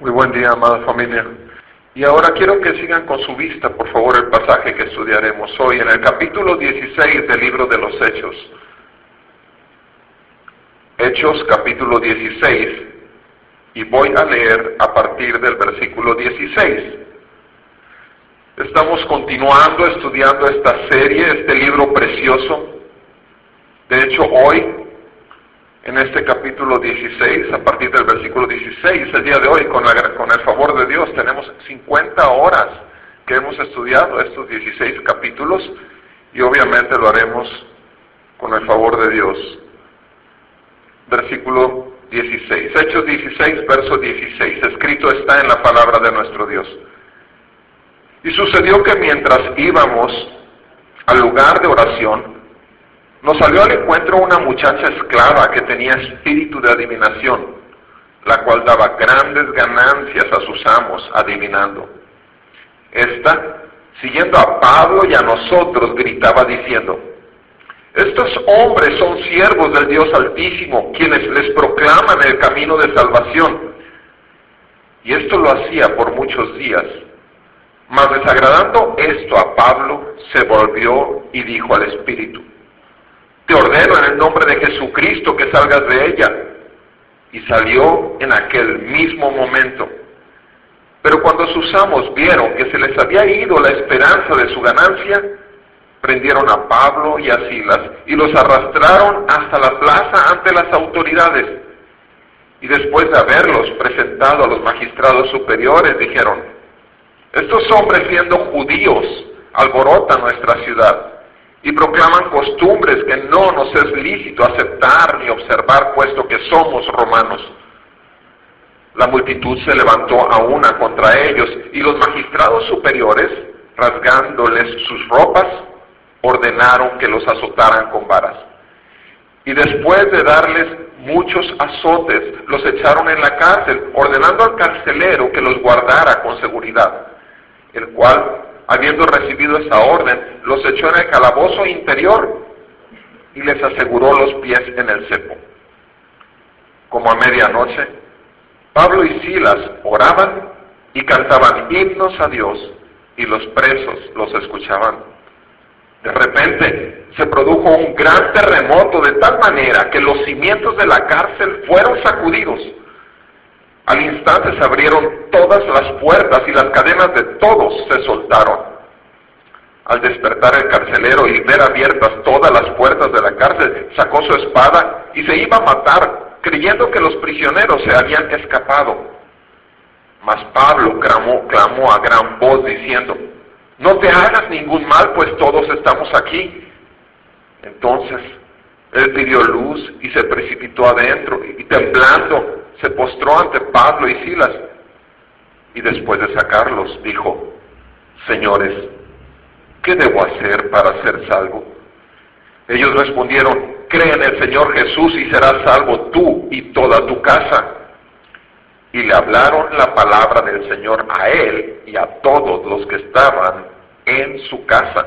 Muy buen día, amada familia. Y ahora quiero que sigan con su vista, por favor, el pasaje que estudiaremos hoy en el capítulo 16 del libro de los Hechos. Hechos capítulo 16 y voy a leer a partir del versículo 16. Estamos continuando estudiando esta serie, este libro precioso. De hecho, hoy en este capítulo 16, a partir del versículo 16, el día de hoy, con, con el favor de Dios, tenemos 50 horas que hemos estudiado estos 16 capítulos y obviamente lo haremos con el favor de Dios. Versículo 16, Hechos 16, verso 16, escrito está en la palabra de nuestro Dios. Y sucedió que mientras íbamos al lugar de oración, nos salió al encuentro una muchacha esclava que tenía espíritu de adivinación, la cual daba grandes ganancias a sus amos adivinando. Esta, siguiendo a Pablo y a nosotros, gritaba diciendo, estos hombres son siervos del Dios Altísimo, quienes les proclaman el camino de salvación. Y esto lo hacía por muchos días. Mas desagradando esto a Pablo, se volvió y dijo al Espíritu, te ordeno en el nombre de Jesucristo que salgas de ella. Y salió en aquel mismo momento. Pero cuando sus amos vieron que se les había ido la esperanza de su ganancia, prendieron a Pablo y a Silas y los arrastraron hasta la plaza ante las autoridades. Y después de haberlos presentado a los magistrados superiores, dijeron, estos hombres siendo judíos alborotan nuestra ciudad y proclaman costumbres que no nos es lícito aceptar ni observar, puesto que somos romanos. La multitud se levantó a una contra ellos y los magistrados superiores, rasgándoles sus ropas, ordenaron que los azotaran con varas. Y después de darles muchos azotes, los echaron en la cárcel, ordenando al carcelero que los guardara con seguridad, el cual habiendo recibido esa orden, los echó en el calabozo interior y les aseguró los pies en el cepo. Como a medianoche, Pablo y Silas oraban y cantaban himnos a Dios y los presos los escuchaban. De repente se produjo un gran terremoto de tal manera que los cimientos de la cárcel fueron sacudidos al instante se abrieron todas las puertas y las cadenas de todos se soltaron. Al despertar el carcelero y ver abiertas todas las puertas de la cárcel, sacó su espada y se iba a matar, creyendo que los prisioneros se habían escapado. Mas Pablo clamó, clamó a gran voz diciendo, no te hagas ningún mal, pues todos estamos aquí. Entonces él pidió luz y se precipitó adentro y temblando se postró ante Pablo y Silas y después de sacarlos dijo, Señores, ¿qué debo hacer para ser salvo? Ellos respondieron, cree en el Señor Jesús y serás salvo tú y toda tu casa. Y le hablaron la palabra del Señor a él y a todos los que estaban en su casa.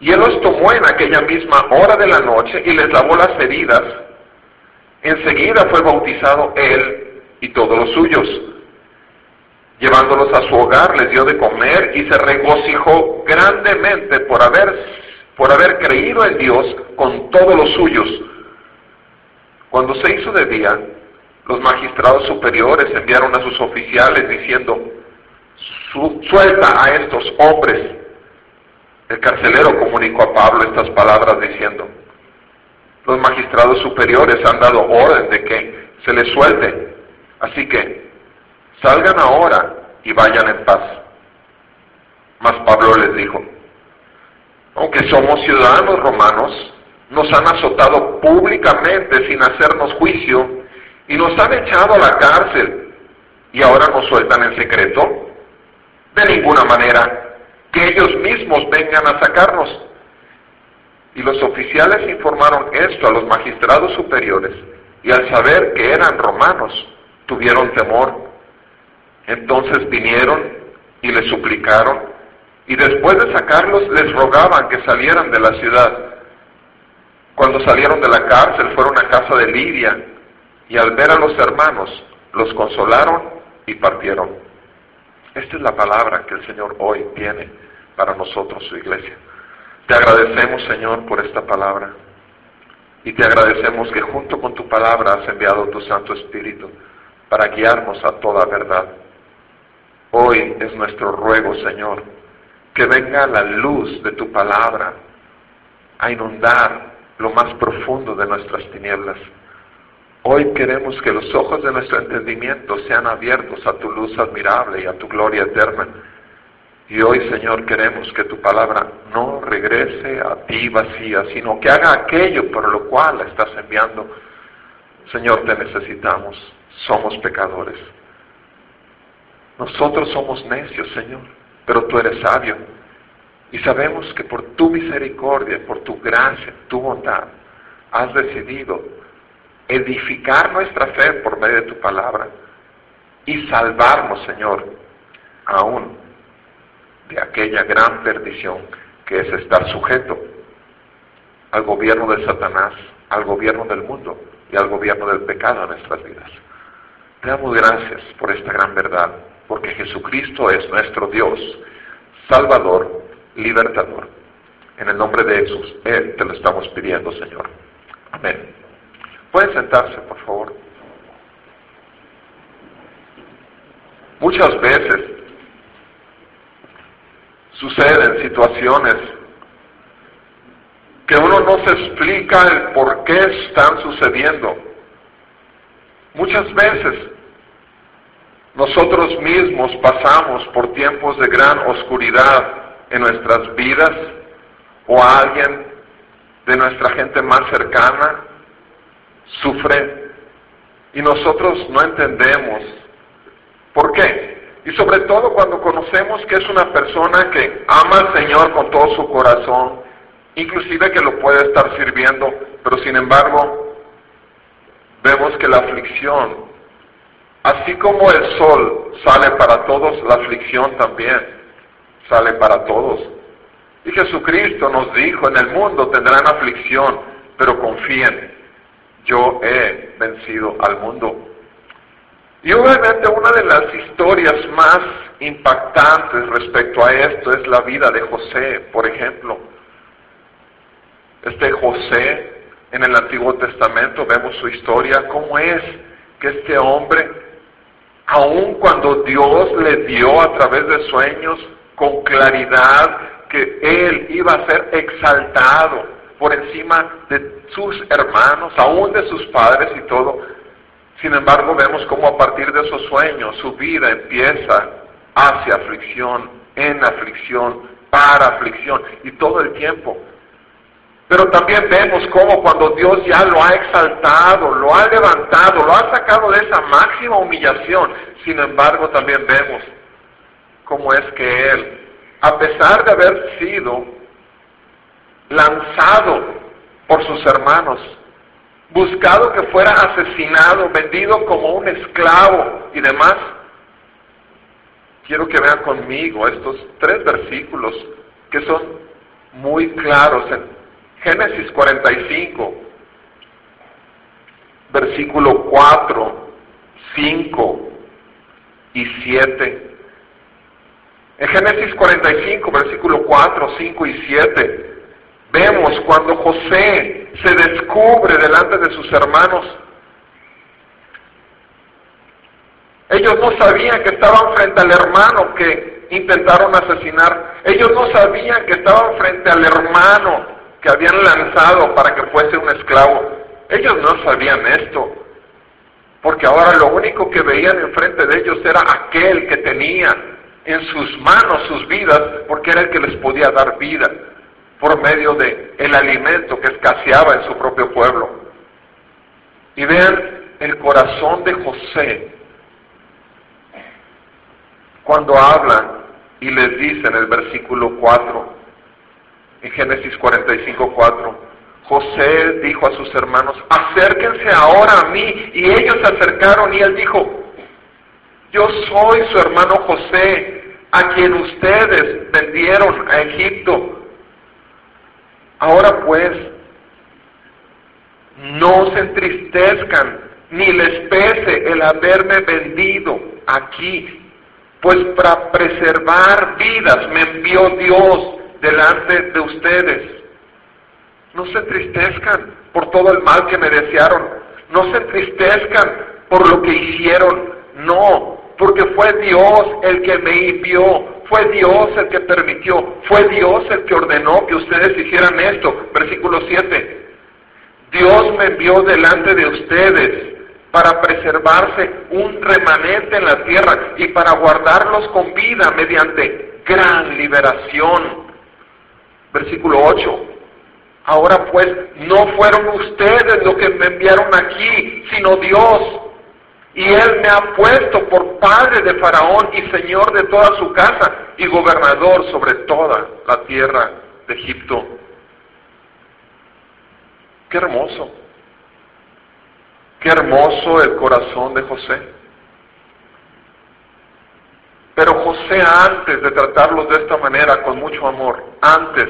Y él los tomó en aquella misma hora de la noche y les lavó las heridas Enseguida fue bautizado él y todos los suyos. Llevándolos a su hogar, les dio de comer y se regocijó grandemente por haber, por haber creído en Dios con todos los suyos. Cuando se hizo de día, los magistrados superiores enviaron a sus oficiales diciendo, suelta a estos hombres. El carcelero comunicó a Pablo estas palabras diciendo, los magistrados superiores han dado orden de que se les suelte. Así que salgan ahora y vayan en paz. Mas Pablo les dijo, aunque somos ciudadanos romanos, nos han azotado públicamente sin hacernos juicio y nos han echado a la cárcel y ahora nos sueltan en secreto. De ninguna manera, que ellos mismos vengan a sacarnos. Y los oficiales informaron esto a los magistrados superiores, y al saber que eran romanos, tuvieron temor. Entonces vinieron y les suplicaron, y después de sacarlos les rogaban que salieran de la ciudad. Cuando salieron de la cárcel fueron a casa de Lidia, y al ver a los hermanos, los consolaron y partieron. Esta es la palabra que el Señor hoy tiene para nosotros, su iglesia. Te agradecemos, Señor, por esta palabra. Y te agradecemos que junto con tu palabra has enviado tu Santo Espíritu para guiarnos a toda verdad. Hoy es nuestro ruego, Señor, que venga la luz de tu palabra a inundar lo más profundo de nuestras tinieblas. Hoy queremos que los ojos de nuestro entendimiento sean abiertos a tu luz admirable y a tu gloria eterna. Y hoy, Señor, queremos que tu palabra no regrese a ti vacía, sino que haga aquello por lo cual la estás enviando. Señor, te necesitamos. Somos pecadores. Nosotros somos necios, Señor, pero tú eres sabio. Y sabemos que por tu misericordia, por tu gracia, tu bondad, has decidido edificar nuestra fe por medio de tu palabra y salvarnos, Señor, aún de aquella gran perdición que es estar sujeto al gobierno de Satanás, al gobierno del mundo y al gobierno del pecado en nuestras vidas. Te damos gracias por esta gran verdad, porque Jesucristo es nuestro Dios, Salvador, libertador. En el nombre de Jesús, Él te lo estamos pidiendo, Señor. Amén. Pueden sentarse, por favor. Muchas veces suceden situaciones que uno no se explica el por qué están sucediendo. Muchas veces nosotros mismos pasamos por tiempos de gran oscuridad en nuestras vidas o alguien de nuestra gente más cercana sufre y nosotros no entendemos por qué. Y sobre todo cuando conocemos que es una persona que ama al Señor con todo su corazón, inclusive que lo puede estar sirviendo, pero sin embargo vemos que la aflicción, así como el sol sale para todos, la aflicción también sale para todos. Y Jesucristo nos dijo, en el mundo tendrán aflicción, pero confíen, yo he vencido al mundo. Y obviamente una de las historias más impactantes respecto a esto es la vida de José, por ejemplo. Este José, en el Antiguo Testamento vemos su historia, cómo es que este hombre, aun cuando Dios le dio a través de sueños con claridad que él iba a ser exaltado por encima de sus hermanos, aún de sus padres y todo. Sin embargo, vemos cómo a partir de esos sueños su vida empieza hacia aflicción, en aflicción, para aflicción y todo el tiempo. Pero también vemos cómo cuando Dios ya lo ha exaltado, lo ha levantado, lo ha sacado de esa máxima humillación, sin embargo también vemos cómo es que él, a pesar de haber sido lanzado por sus hermanos, buscado que fuera asesinado, vendido como un esclavo y demás, quiero que vean conmigo estos tres versículos que son muy claros en Génesis 45, versículo 4, 5 y 7. En Génesis 45, versículo 4, 5 y 7, vemos cuando José se descubre delante de sus hermanos. Ellos no sabían que estaban frente al hermano que intentaron asesinar. Ellos no sabían que estaban frente al hermano que habían lanzado para que fuese un esclavo. Ellos no sabían esto. Porque ahora lo único que veían enfrente de ellos era aquel que tenía en sus manos sus vidas, porque era el que les podía dar vida por medio de el alimento que escaseaba en su propio pueblo. Y vean el corazón de José cuando habla y les dice en el versículo 4, en Génesis 45, 4, José dijo a sus hermanos, acérquense ahora a mí, y ellos se acercaron y él dijo, yo soy su hermano José, a quien ustedes vendieron a Egipto. Ahora pues, no se entristezcan ni les pese el haberme vendido aquí, pues para preservar vidas me envió Dios delante de ustedes. No se entristezcan por todo el mal que me desearon, no se entristezcan por lo que hicieron, no, porque fue Dios el que me envió, fue Dios el que permitió, fue Dios el que ordenó que ustedes hicieran esto. Versículo 7. Dios me envió delante de ustedes para preservarse un remanente en la tierra y para guardarlos con vida mediante gran liberación. Versículo 8. Ahora pues, no fueron ustedes los que me enviaron aquí, sino Dios. Y Él me ha puesto por padre de Faraón y señor de toda su casa y gobernador sobre toda la tierra de Egipto. Qué hermoso. Qué hermoso el corazón de José. Pero José antes de tratarlos de esta manera con mucho amor, antes,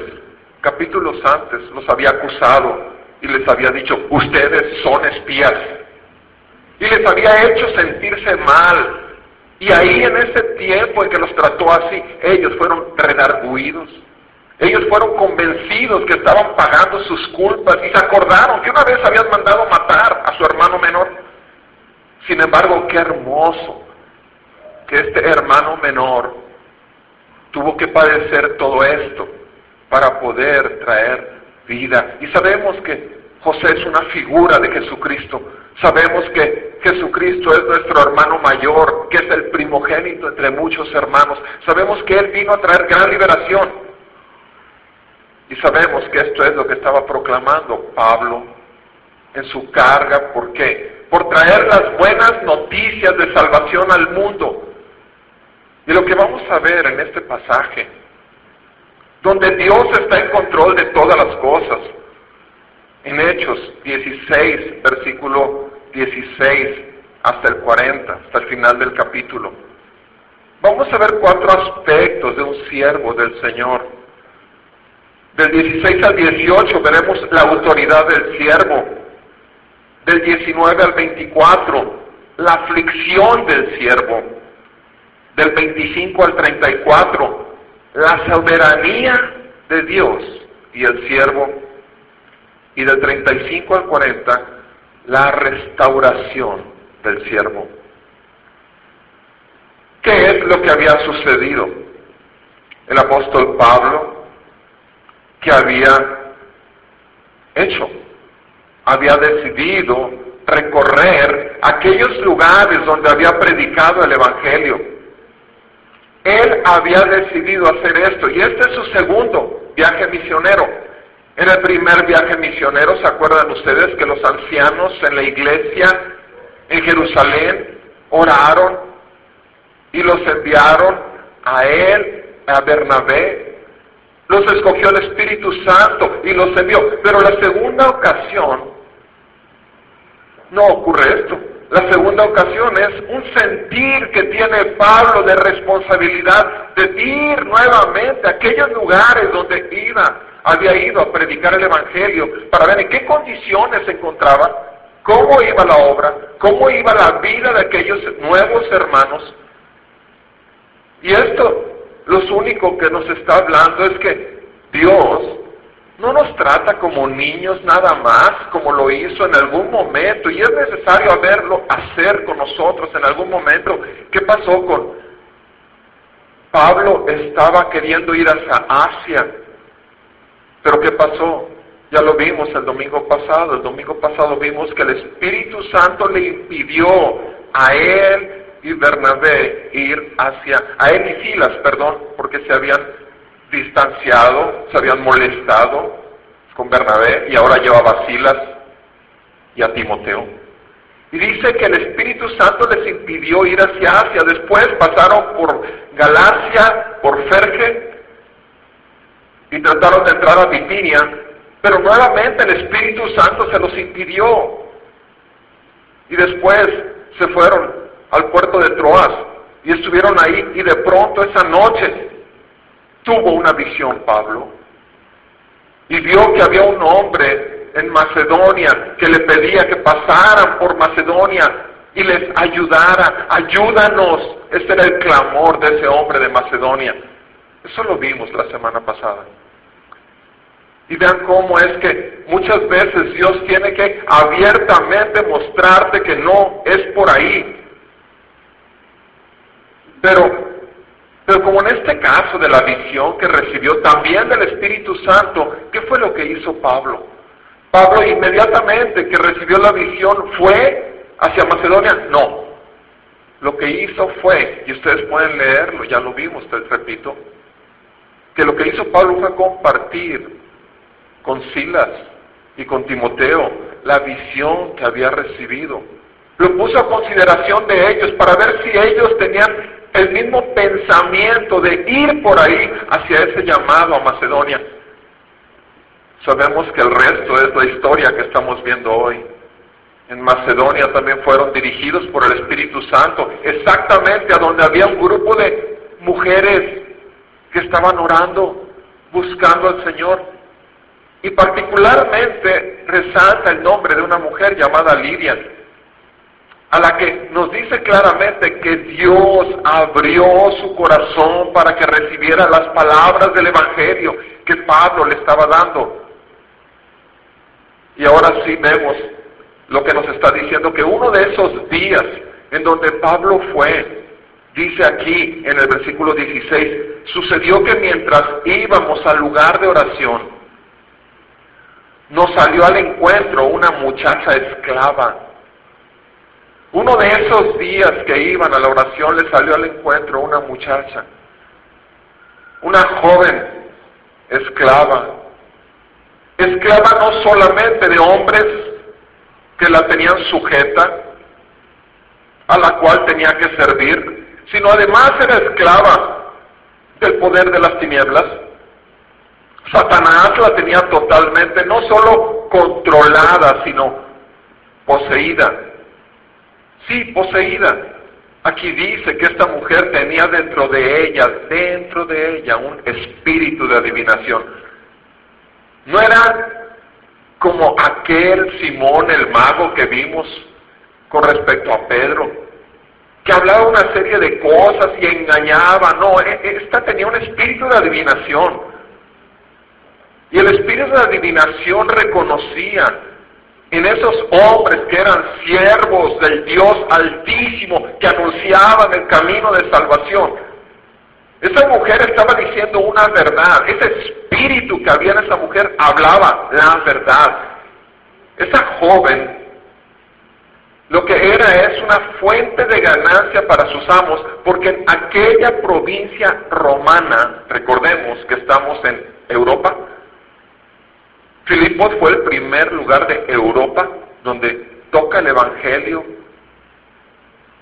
capítulos antes, los había acusado y les había dicho, ustedes son espías. Y les había hecho sentirse mal. Y ahí en ese tiempo en que los trató así, ellos fueron redarguidos. Ellos fueron convencidos que estaban pagando sus culpas y se acordaron que una vez habían mandado matar a su hermano menor. Sin embargo, qué hermoso que este hermano menor tuvo que padecer todo esto para poder traer vida. Y sabemos que José es una figura de Jesucristo. Sabemos que Jesucristo es nuestro hermano mayor, que es el primogénito entre muchos hermanos. Sabemos que Él vino a traer gran liberación. Y sabemos que esto es lo que estaba proclamando Pablo en su carga. ¿Por qué? Por traer las buenas noticias de salvación al mundo. Y lo que vamos a ver en este pasaje, donde Dios está en control de todas las cosas, en Hechos 16, versículo 16 hasta el 40, hasta el final del capítulo. Vamos a ver cuatro aspectos de un siervo del Señor. Del 16 al 18 veremos la autoridad del siervo. Del 19 al 24, la aflicción del siervo. Del 25 al 34, la soberanía de Dios y el siervo. Y del 35 al 40, la restauración del siervo. ¿Qué es lo que había sucedido? El apóstol Pablo que había hecho. Había decidido recorrer aquellos lugares donde había predicado el Evangelio. Él había decidido hacer esto y este es su segundo viaje misionero. En el primer viaje misionero, ¿se acuerdan ustedes que los ancianos en la iglesia en Jerusalén oraron y los enviaron a él, a Bernabé los escogió el Espíritu Santo y los envió. Pero la segunda ocasión no ocurre esto. La segunda ocasión es un sentir que tiene Pablo de responsabilidad de ir nuevamente a aquellos lugares donde iba, había ido a predicar el Evangelio para ver en qué condiciones se encontraba, cómo iba la obra, cómo iba la vida de aquellos nuevos hermanos. Y esto lo único que nos está hablando es que Dios no nos trata como niños nada más, como lo hizo en algún momento, y es necesario verlo hacer con nosotros en algún momento. ¿Qué pasó con Pablo? Estaba queriendo ir hacia Asia, pero ¿qué pasó? Ya lo vimos el domingo pasado. El domingo pasado vimos que el Espíritu Santo le impidió a él y Bernabé ir hacia, a él y Silas, perdón, porque se habían distanciado, se habían molestado con Bernabé y ahora llevaba a Silas y a Timoteo. Y dice que el Espíritu Santo les impidió ir hacia Asia. Después pasaron por Galacia, por Ferge y trataron de entrar a Bitinia, pero nuevamente el Espíritu Santo se los impidió. Y después se fueron al puerto de Troas y estuvieron ahí y de pronto esa noche tuvo una visión Pablo y vio que había un hombre en Macedonia que le pedía que pasaran por Macedonia y les ayudara. Ayúdanos. Ese era el clamor de ese hombre de Macedonia. Eso lo vimos la semana pasada. Y vean cómo es que muchas veces Dios tiene que abiertamente mostrarte que no es por ahí. Pero, pero como en este caso de la visión que recibió también del Espíritu Santo, ¿qué fue lo que hizo Pablo? Pablo inmediatamente que recibió la visión fue hacia Macedonia. No. Lo que hizo fue, y ustedes pueden leerlo, ya lo vimos, les repito, que lo que hizo Pablo fue compartir con Silas y con Timoteo la visión que había recibido. Lo puso a consideración de ellos para ver si ellos tenían el mismo pensamiento de ir por ahí hacia ese llamado a Macedonia. Sabemos que el resto es la historia que estamos viendo hoy. En Macedonia también fueron dirigidos por el Espíritu Santo, exactamente a donde había un grupo de mujeres que estaban orando, buscando al Señor. Y particularmente resalta el nombre de una mujer llamada Lidia, a la que nos dice claramente que Dios abrió su corazón para que recibiera las palabras del Evangelio que Pablo le estaba dando. Y ahora sí vemos lo que nos está diciendo, que uno de esos días en donde Pablo fue, dice aquí en el versículo 16, sucedió que mientras íbamos al lugar de oración, nos salió al encuentro una muchacha esclava. Uno de esos días que iban a la oración le salió al encuentro una muchacha, una joven esclava. Esclava no solamente de hombres que la tenían sujeta, a la cual tenía que servir, sino además era esclava del poder de las tinieblas. Satanás la tenía totalmente, no solo controlada, sino poseída. Sí, poseída. Aquí dice que esta mujer tenía dentro de ella, dentro de ella, un espíritu de adivinación. No era como aquel Simón el mago que vimos con respecto a Pedro, que hablaba una serie de cosas y engañaba. No, e, e, esta tenía un espíritu de adivinación. Y el espíritu de adivinación reconocía en esos hombres que eran siervos del Dios altísimo, que anunciaban el camino de salvación. Esa mujer estaba diciendo una verdad, ese espíritu que había en esa mujer hablaba la verdad. Esa joven lo que era es una fuente de ganancia para sus amos, porque en aquella provincia romana, recordemos que estamos en Europa, Filipos fue el primer lugar de Europa donde toca el Evangelio.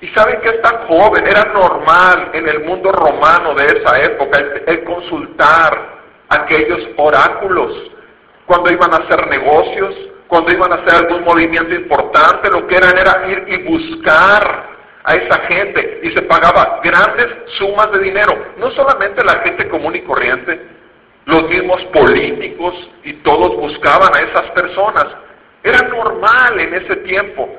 Y saben que esta joven era normal en el mundo romano de esa época el, consultar aquellos oráculos cuando iban a hacer negocios, cuando iban a hacer algún movimiento importante, lo que eran era ir y buscar a esa gente y se pagaba grandes sumas de dinero, no solamente la gente común y corriente, los mismos políticos y todos buscaban a esas personas. Era normal en ese tiempo.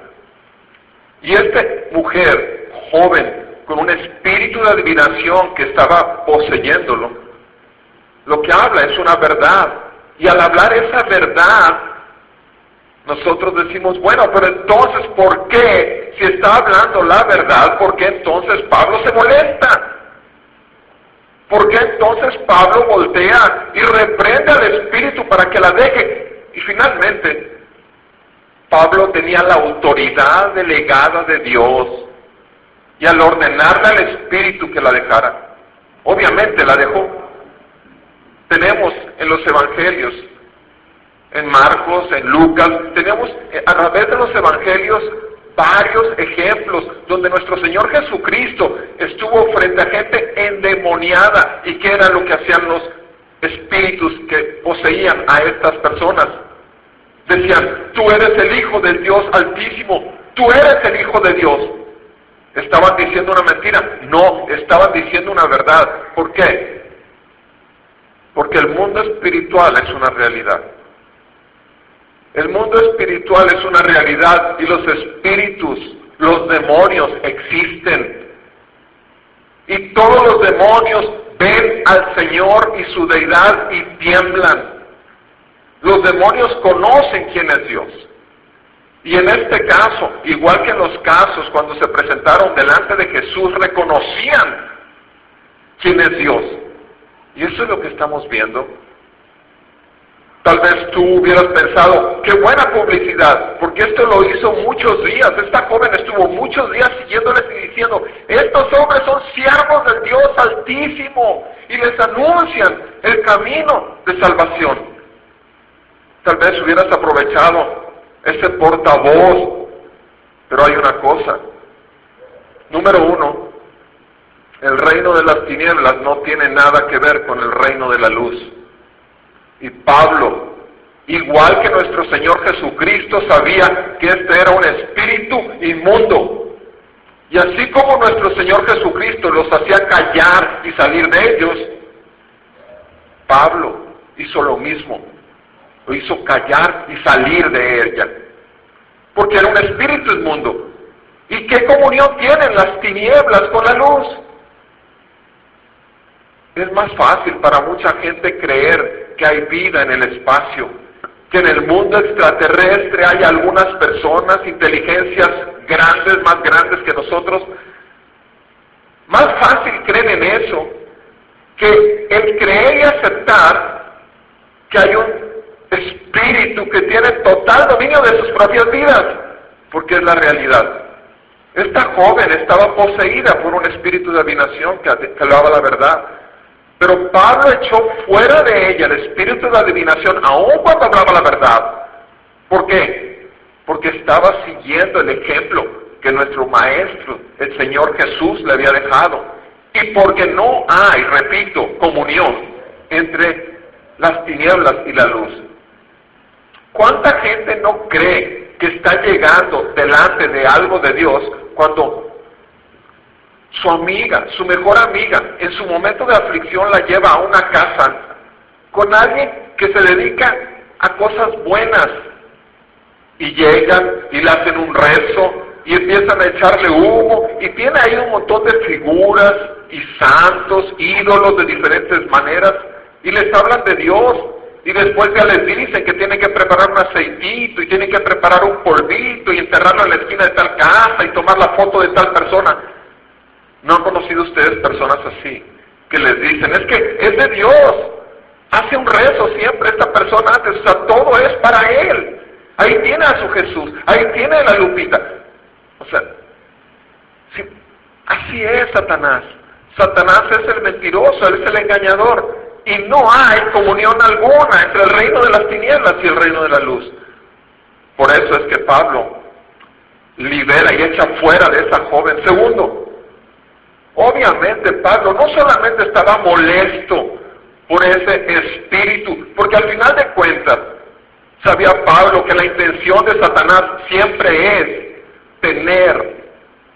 Y esta mujer joven, con un espíritu de adivinación que estaba poseyéndolo, lo que habla es una verdad. Y al hablar esa verdad, nosotros decimos, bueno, pero entonces, ¿por qué? Si está hablando la verdad, ¿por qué entonces Pablo se molesta? ¿Por qué entonces Pablo voltea y reprende al Espíritu para que la deje? Y finalmente, Pablo tenía la autoridad delegada de Dios y al ordenarle al Espíritu que la dejara, obviamente la dejó. Tenemos en los Evangelios, en Marcos, en Lucas, tenemos eh, a través de los Evangelios varios ejemplos donde nuestro Señor Jesucristo estuvo frente a gente endemoniada y qué era lo que hacían los espíritus que poseían a estas personas. Decían, tú eres el Hijo del Dios Altísimo, tú eres el Hijo de Dios. ¿Estaban diciendo una mentira? No, estaban diciendo una verdad. ¿Por qué? Porque el mundo espiritual es una realidad. El mundo espiritual es una realidad y los espíritus, los demonios existen. Y todos los demonios ven al Señor y su deidad y tiemblan. Los demonios conocen quién es Dios. Y en este caso, igual que en los casos cuando se presentaron delante de Jesús, reconocían quién es Dios. Y eso es lo que estamos viendo Tal vez tú hubieras pensado, qué buena publicidad, porque esto lo hizo muchos días. Esta joven estuvo muchos días siguiéndoles y diciendo, estos hombres son siervos del Dios Altísimo y les anuncian el camino de salvación. Tal vez hubieras aprovechado ese portavoz, pero hay una cosa. Número uno, el reino de las tinieblas no tiene nada que ver con el reino de la luz. Y Pablo, igual que nuestro Señor Jesucristo, sabía que este era un espíritu inmundo. Y así como nuestro Señor Jesucristo los hacía callar y salir de ellos, Pablo hizo lo mismo. Lo hizo callar y salir de ella. Porque era un espíritu inmundo. ¿Y qué comunión tienen las tinieblas con la luz? Es más fácil para mucha gente creer que hay vida en el espacio, que en el mundo extraterrestre hay algunas personas, inteligencias grandes, más grandes que nosotros. Más fácil creen en eso que el creer y aceptar que hay un espíritu que tiene total dominio de sus propias vidas, porque es la realidad. Esta joven estaba poseída por un espíritu de adivinación que, hablaba la verdad. Pero Pablo echó fuera de ella el espíritu de adivinación, aun cuando hablaba la verdad. ¿Por qué? Porque estaba siguiendo el ejemplo que nuestro Maestro, el Señor Jesús, le había dejado. Y porque no hay, repito, comunión entre las tinieblas y la luz. ¿Cuánta gente no cree que está llegando delante de algo de Dios cuando su amiga, su mejor amiga, en su momento de aflicción la lleva a una casa con alguien que se dedica a cosas buenas. Y llegan y le hacen un rezo y empiezan a echarle humo y tiene ahí un montón de figuras y santos, ídolos de diferentes maneras y les hablan de Dios y después ya les dicen que tienen que preparar un aceitito y tienen que preparar un polvito y enterrarlo en la esquina de tal casa y tomar la foto de tal persona. ¿No han conocido ustedes personas así? Que les dicen, es que es de Dios. Hace un rezo siempre esta persona antes. O sea, todo es para Él. Ahí tiene a su Jesús. Ahí tiene a la Lupita. O sea, así es Satanás. Satanás es el mentiroso, él es el engañador. Y no hay comunión alguna entre el reino de las tinieblas y el reino de la luz. Por eso es que Pablo libera y echa fuera de esa joven. Segundo, Obviamente Pablo no solamente estaba molesto por ese espíritu, porque al final de cuentas sabía Pablo que la intención de Satanás siempre es tener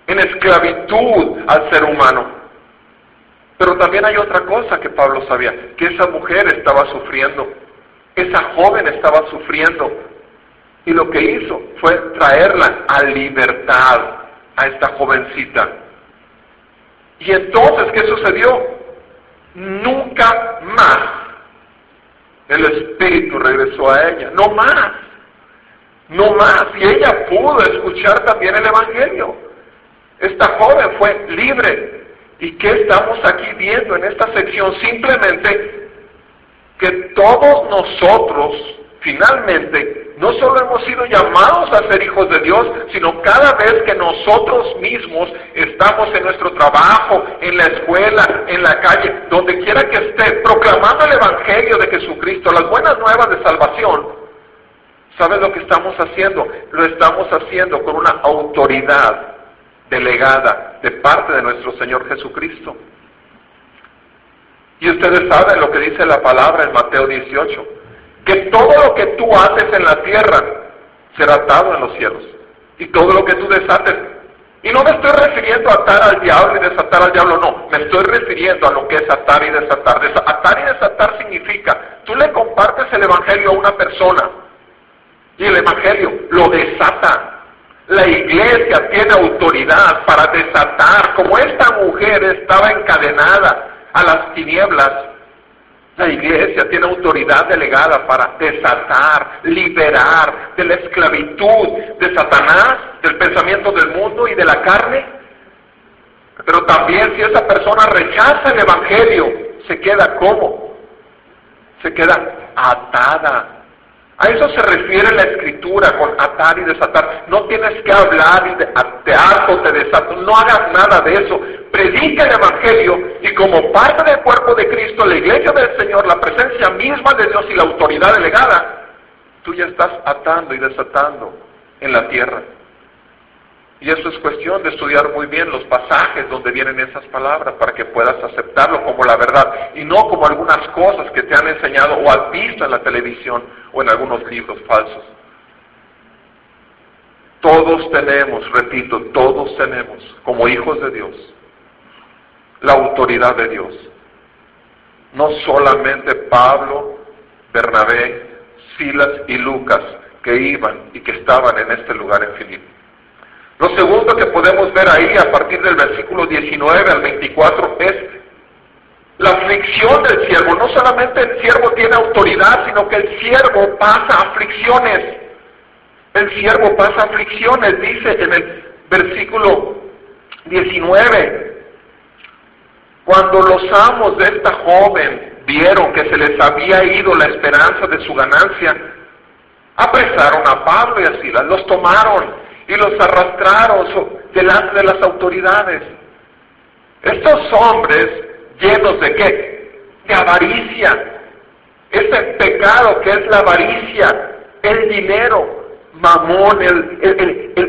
en esclavitud al ser humano. Pero también hay otra cosa que Pablo sabía, que esa mujer estaba sufriendo, esa joven estaba sufriendo, y lo que hizo fue traerla a libertad a esta jovencita. Y entonces, ¿qué sucedió? Nunca más el Espíritu regresó a ella, no más, no más. Y ella pudo escuchar también el Evangelio. Esta joven fue libre. ¿Y qué estamos aquí viendo en esta sección? Simplemente que todos nosotros, finalmente, no solo hemos sido llamados a ser hijos de Dios, sino cada vez que nosotros mismos estamos en nuestro trabajo, en la escuela, en la calle, donde quiera que esté, proclamando el Evangelio de Jesucristo, las buenas nuevas de salvación, ¿sabes lo que estamos haciendo? Lo estamos haciendo con una autoridad delegada de parte de nuestro Señor Jesucristo. Y ustedes saben lo que dice la palabra en Mateo 18 que todo lo que tú haces en la tierra será atado en los cielos. Y todo lo que tú desates. Y no me estoy refiriendo a atar al diablo y desatar al diablo, no. Me estoy refiriendo a lo que es atar y desatar. Atar y desatar significa, tú le compartes el Evangelio a una persona. Y el Evangelio lo desata. La iglesia tiene autoridad para desatar, como esta mujer estaba encadenada a las tinieblas, la iglesia tiene autoridad delegada para desatar, liberar de la esclavitud de Satanás, del pensamiento del mundo y de la carne. Pero también si esa persona rechaza el Evangelio, se queda como? Se queda atada a eso se refiere la escritura con atar y desatar. No tienes que hablar y te ato, te desato. No hagas nada de eso. Predica el Evangelio y como parte del cuerpo de Cristo, la iglesia del Señor, la presencia misma de Dios y la autoridad delegada, tú ya estás atando y desatando en la tierra. Y eso es cuestión de estudiar muy bien los pasajes donde vienen esas palabras para que puedas aceptarlo como la verdad y no como algunas cosas que te han enseñado o has visto en la televisión o en algunos libros falsos. Todos tenemos, repito, todos tenemos, como hijos de Dios, la autoridad de Dios. No solamente Pablo, Bernabé, Silas y Lucas que iban y que estaban en este lugar en Filipe. Lo segundo que podemos ver ahí a partir del versículo 19 al 24 es la aflicción del siervo. No solamente el siervo tiene autoridad, sino que el siervo pasa aflicciones. El siervo pasa aflicciones, dice en el versículo 19. Cuando los amos de esta joven vieron que se les había ido la esperanza de su ganancia, apresaron a Pablo y a Silas, los tomaron y los arrastraron delante de las autoridades. Estos hombres llenos de qué? De avaricia. Ese pecado que es la avaricia, el dinero, mamón, el,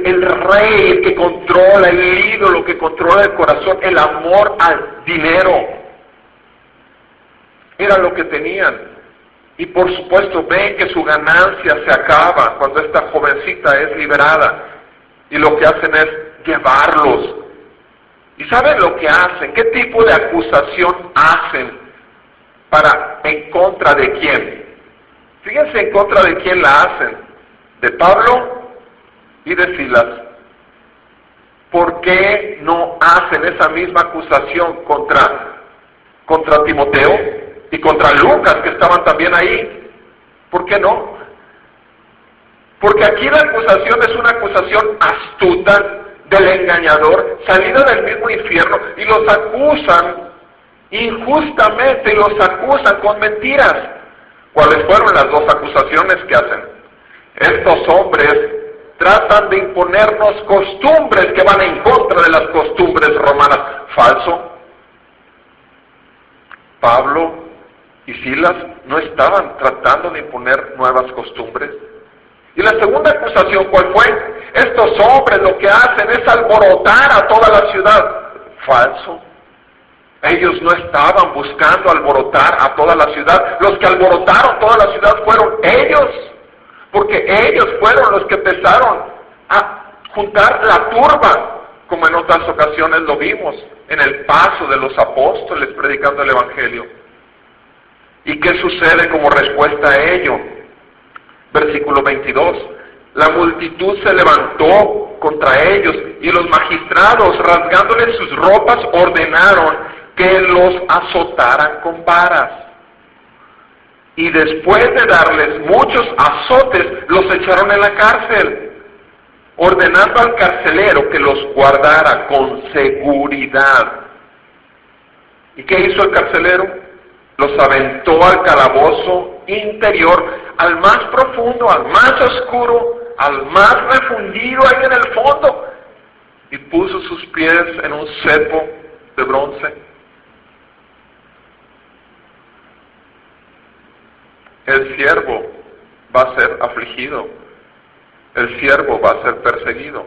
el, rey, el que controla, el ídolo que controla el corazón, el amor al dinero. Era lo que tenían. Y por supuesto ven que su ganancia se acaba cuando esta jovencita es liberada y lo que hacen es llevarlos. ¿Y saben lo que hacen? ¿Qué tipo de acusación hacen para en contra de quién? Fíjense en contra de quién la hacen. De Pablo y de Silas. ¿Por qué no hacen esa misma acusación contra, contra Timoteo y contra Lucas que estaban también ahí? ¿Por qué no? Porque aquí la acusación es una acusación astuta del engañador, salida del mismo infierno, y los acusan injustamente, y los acusan con mentiras. ¿Cuáles fueron las dos acusaciones que hacen? Estos hombres tratan de imponernos costumbres que van en contra de las costumbres romanas. Falso. Pablo y Silas no estaban tratando de imponer nuevas costumbres. Y la segunda acusación, ¿cuál fue? Estos hombres lo que hacen es alborotar a toda la ciudad. Falso. Ellos no estaban buscando alborotar a toda la ciudad. Los que alborotaron toda la ciudad fueron ellos. Porque ellos fueron los que empezaron a juntar la turba, como en otras ocasiones lo vimos, en el paso de los apóstoles predicando el Evangelio. ¿Y qué sucede como respuesta a ello? Versículo 22. La multitud se levantó contra ellos y los magistrados, rasgándoles sus ropas, ordenaron que los azotaran con varas. Y después de darles muchos azotes, los echaron en la cárcel, ordenando al carcelero que los guardara con seguridad. ¿Y qué hizo el carcelero? Los aventó al calabozo interior al más profundo, al más oscuro, al más refundido ahí en el fondo, y puso sus pies en un cepo de bronce. El siervo va a ser afligido, el siervo va a ser perseguido.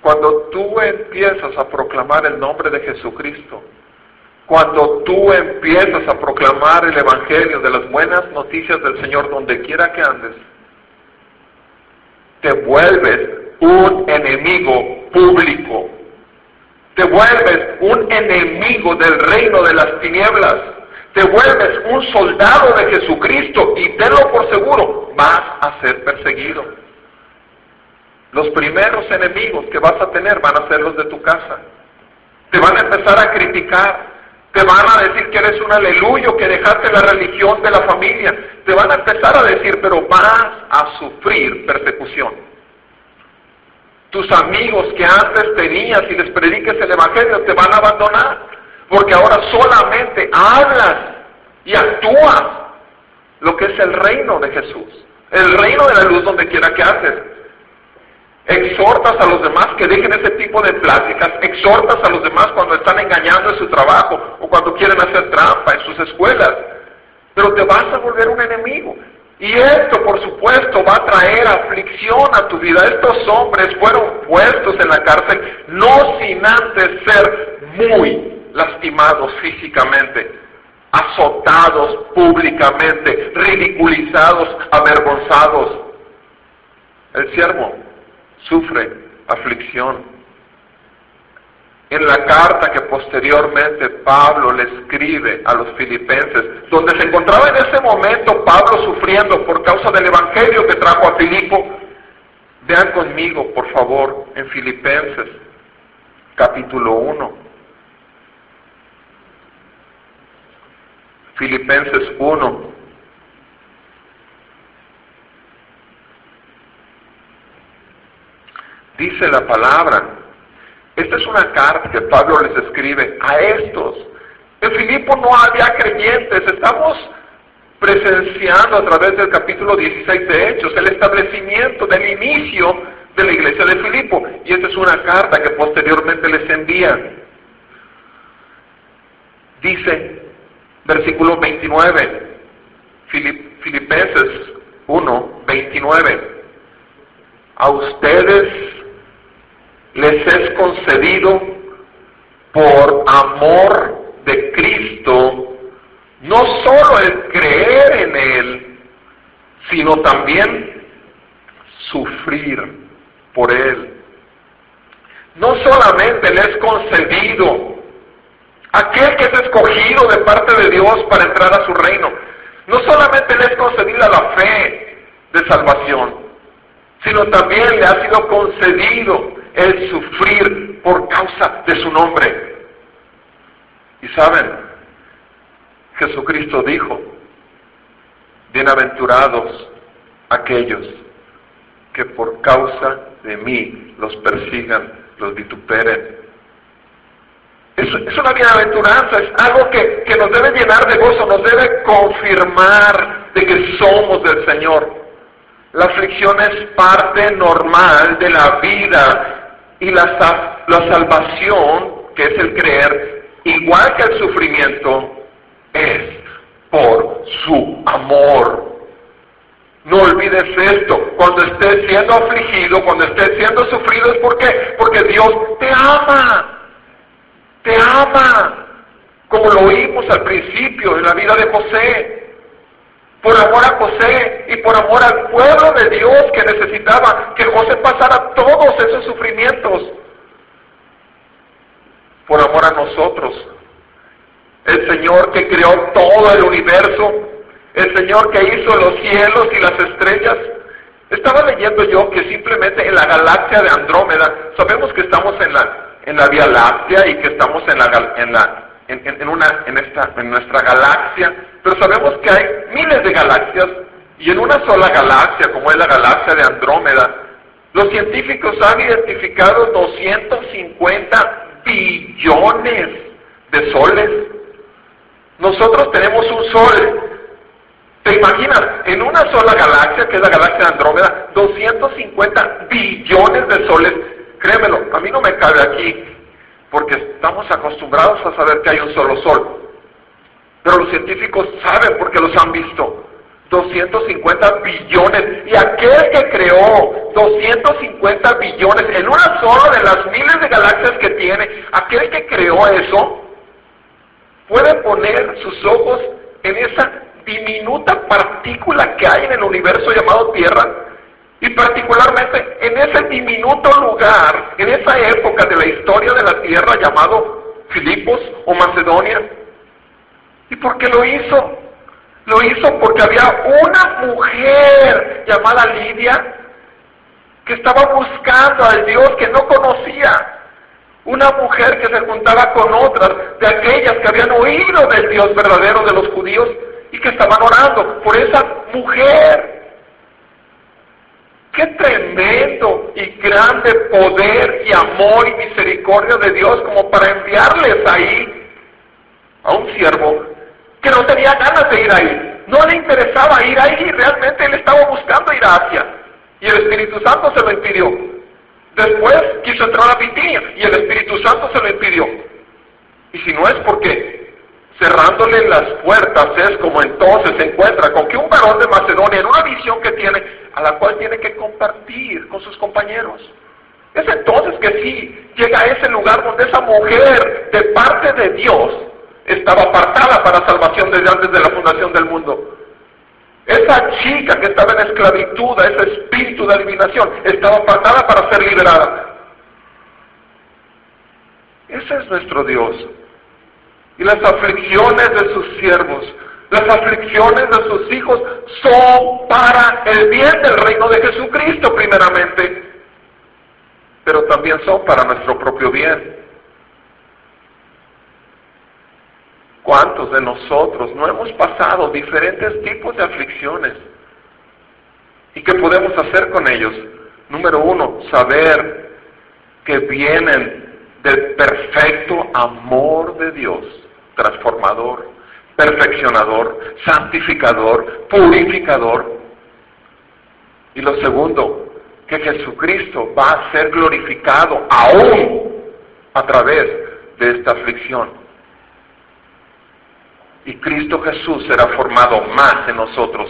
Cuando tú empiezas a proclamar el nombre de Jesucristo, cuando tú empiezas a proclamar el Evangelio de las buenas noticias del Señor donde quiera que andes, te vuelves un enemigo público. Te vuelves un enemigo del reino de las tinieblas. te vuelves un soldado de Jesucristo y tenlo por seguro, vas a ser perseguido. Los primeros enemigos que vas a tener van a ser los de tu casa. Te van a empezar a criticar, te van a decir que eres un aleluyo, que dejaste la religión de la familia. Te van a empezar a decir, pero vas a sufrir persecución. Tus amigos que antes tenías y les prediques el Evangelio te van a abandonar, porque ahora solamente hablas y actúas lo que es el reino de Jesús, el reino de la luz donde quiera que haces. Exhortas a los demás que dejen ese tipo de pláticas, exhortas a los demás cuando están engañando en su trabajo o cuando quieren hacer trampa en sus escuelas, pero te vas a volver un enemigo. Y esto, por supuesto, va a traer aflicción a tu vida. Estos hombres fueron puestos en la cárcel no sin antes ser muy lastimados físicamente, azotados públicamente, ridiculizados, avergonzados. El siervo sufre aflicción. En la carta que posteriormente Pablo le escribe a los filipenses, donde se encontraba en ese momento Pablo sufriendo por causa del Evangelio que trajo a Filipo, vean conmigo, por favor, en Filipenses, capítulo 1. Filipenses 1, dice la palabra. Esta es una carta que Pablo les escribe a estos. En Filipo no había creyentes, estamos presenciando a través del capítulo 16 de Hechos el establecimiento del inicio de la iglesia de Filipo. Y esta es una carta que posteriormente les envía. Dice, versículo 29, Filipenses 1, 29. A ustedes les es concedido por amor de Cristo no solo el creer en Él, sino también sufrir por Él. No solamente le es concedido aquel que es escogido de parte de Dios para entrar a su reino, no solamente le es concedida la fe de salvación, sino también le ha sido concedido el sufrir por causa de su nombre. Y saben, Jesucristo dijo, bienaventurados aquellos que por causa de mí los persigan, los vituperen. Es, es una bienaventuranza, es algo que, que nos debe llenar de gozo, nos debe confirmar de que somos del Señor. La aflicción es parte normal de la vida y la, la salvación, que es el creer, igual que el sufrimiento, es por su amor. No olvides esto, cuando estés siendo afligido, cuando estés siendo sufrido, ¿es por qué? Porque Dios te ama, te ama, como lo oímos al principio en la vida de José por amor a José y por amor al pueblo de Dios que necesitaba que José pasara todos esos sufrimientos, por amor a nosotros. El Señor que creó todo el universo, el Señor que hizo los cielos y las estrellas. Estaba leyendo yo que simplemente en la galaxia de Andrómeda, sabemos que estamos en la, en la Vía Láctea y que estamos en la, en la en, una, en, esta, en nuestra galaxia, pero sabemos que hay miles de galaxias y en una sola galaxia, como es la galaxia de Andrómeda, los científicos han identificado 250 billones de soles. Nosotros tenemos un sol. ¿Te imaginas? En una sola galaxia, que es la galaxia de Andrómeda, 250 billones de soles. Créemelo, a mí no me cabe aquí porque estamos acostumbrados a saber que hay un solo sol. Pero los científicos saben porque los han visto. 250 billones. Y aquel que creó 250 billones en una sola de las miles de galaxias que tiene, aquel que creó eso, puede poner sus ojos en esa diminuta partícula que hay en el universo llamado Tierra y particularmente en ese diminuto lugar, en esa época de la historia de la tierra llamado Filipos o Macedonia. Y por qué lo hizo? Lo hizo porque había una mujer llamada Lidia que estaba buscando al Dios que no conocía. Una mujer que se juntaba con otras de aquellas que habían oído del Dios verdadero de los judíos y que estaban orando por esa mujer. Qué tremendo y grande poder y amor y misericordia de Dios como para enviarles ahí a un siervo que no tenía ganas de ir ahí. No le interesaba ir ahí, realmente él estaba buscando ir a Asia. Y el Espíritu Santo se lo impidió. Después quiso entrar a Bitinia y el Espíritu Santo se lo impidió. Y si no es porque cerrándole las puertas es como entonces se encuentra con que un varón de Macedonia en una visión que tiene, a la cual tiene que compartir con sus compañeros. Es entonces que sí llega a ese lugar donde esa mujer de parte de Dios estaba apartada para salvación desde antes de la fundación del mundo. Esa chica que estaba en esclavitud, ese espíritu de adivinación, estaba apartada para ser liberada. Ese es nuestro Dios. Y las aflicciones de sus siervos, las aflicciones de sus hijos son para el bien del reino de Jesucristo primeramente, pero también son para nuestro propio bien. ¿Cuántos de nosotros no hemos pasado diferentes tipos de aflicciones? ¿Y qué podemos hacer con ellos? Número uno, saber que vienen del perfecto amor de Dios, transformador, perfeccionador, santificador, purificador. Y lo segundo, que Jesucristo va a ser glorificado aún a través de esta aflicción y Cristo Jesús será formado más en nosotros.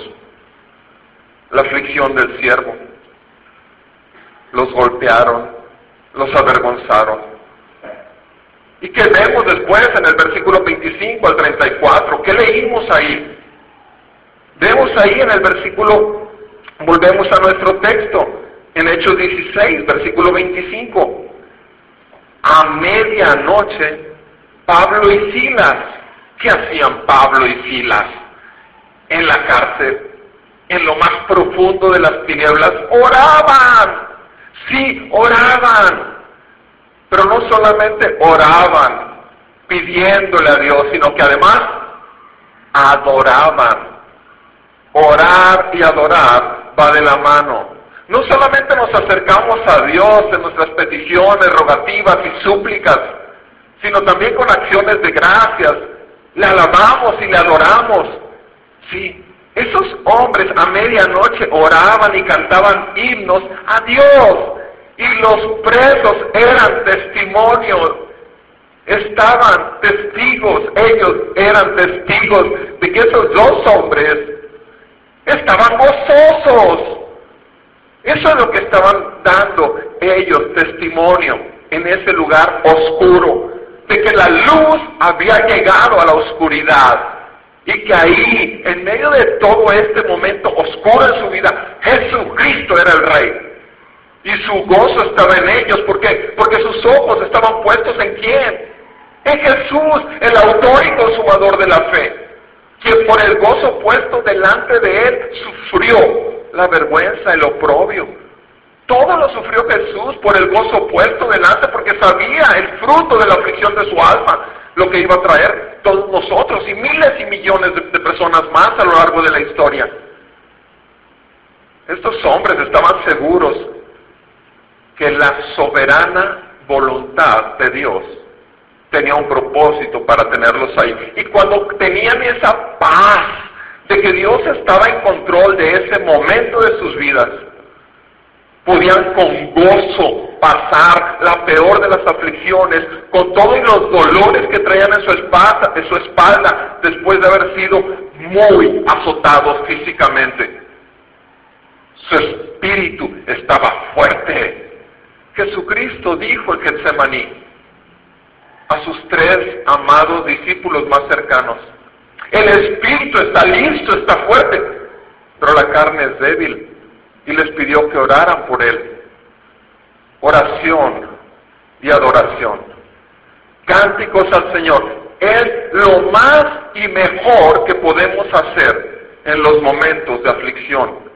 La aflicción del siervo. Los golpearon, los avergonzaron. ¿Y qué vemos después en el versículo 25 al 34? ¿Qué leímos ahí? Vemos ahí en el versículo, volvemos a nuestro texto, en Hechos 16, versículo 25. A medianoche, Pablo y Silas ¿Qué hacían Pablo y Silas en la cárcel? En lo más profundo de las tinieblas, oraban. Sí, oraban. Pero no solamente oraban pidiéndole a Dios, sino que además adoraban. Orar y adorar va de la mano. No solamente nos acercamos a Dios en nuestras peticiones, rogativas y súplicas, sino también con acciones de gracias, le alabamos y le adoramos. Sí, esos hombres a medianoche oraban y cantaban himnos a Dios. Y los presos eran testimonios. Estaban testigos, ellos eran testigos de que esos dos hombres estaban gozosos. Eso es lo que estaban dando ellos testimonio en ese lugar oscuro de que la luz había llegado a la oscuridad y que ahí, en medio de todo este momento oscuro en su vida, Jesucristo era el Rey. Y su gozo estaba en ellos. ¿Por qué? Porque sus ojos estaban puestos en quién? En Jesús, el autor y consumador de la fe. Quien por el gozo puesto delante de él sufrió la vergüenza, el oprobio todo lo sufrió Jesús por el gozo puesto delante, porque sabía el fruto de la aflicción de su alma, lo que iba a traer todos nosotros y miles y millones de, de personas más a lo largo de la historia. Estos hombres estaban seguros que la soberana voluntad de Dios tenía un propósito para tenerlos ahí. Y cuando tenían esa paz de que Dios estaba en control de ese momento de sus vidas, podían con gozo pasar la peor de las aflicciones, con todos los dolores que traían en su espalda, en su espalda después de haber sido muy azotados físicamente. Su espíritu estaba fuerte. Jesucristo dijo en Getsemaní a sus tres amados discípulos más cercanos, el espíritu está listo, está fuerte, pero la carne es débil y les pidió que oraran por él. Oración y adoración. Cánticos al Señor. Es lo más y mejor que podemos hacer en los momentos de aflicción.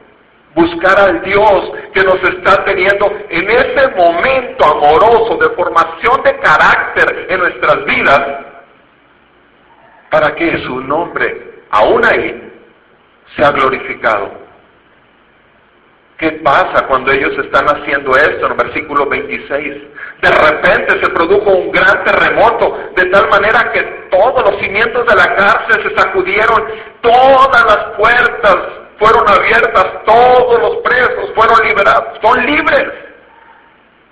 Buscar al Dios que nos está teniendo en ese momento amoroso de formación de carácter en nuestras vidas, para que su nombre, aún ahí, sea glorificado. ¿Qué pasa cuando ellos están haciendo esto en el versículo 26? De repente se produjo un gran terremoto, de tal manera que todos los cimientos de la cárcel se sacudieron, todas las puertas fueron abiertas, todos los presos fueron liberados, son libres.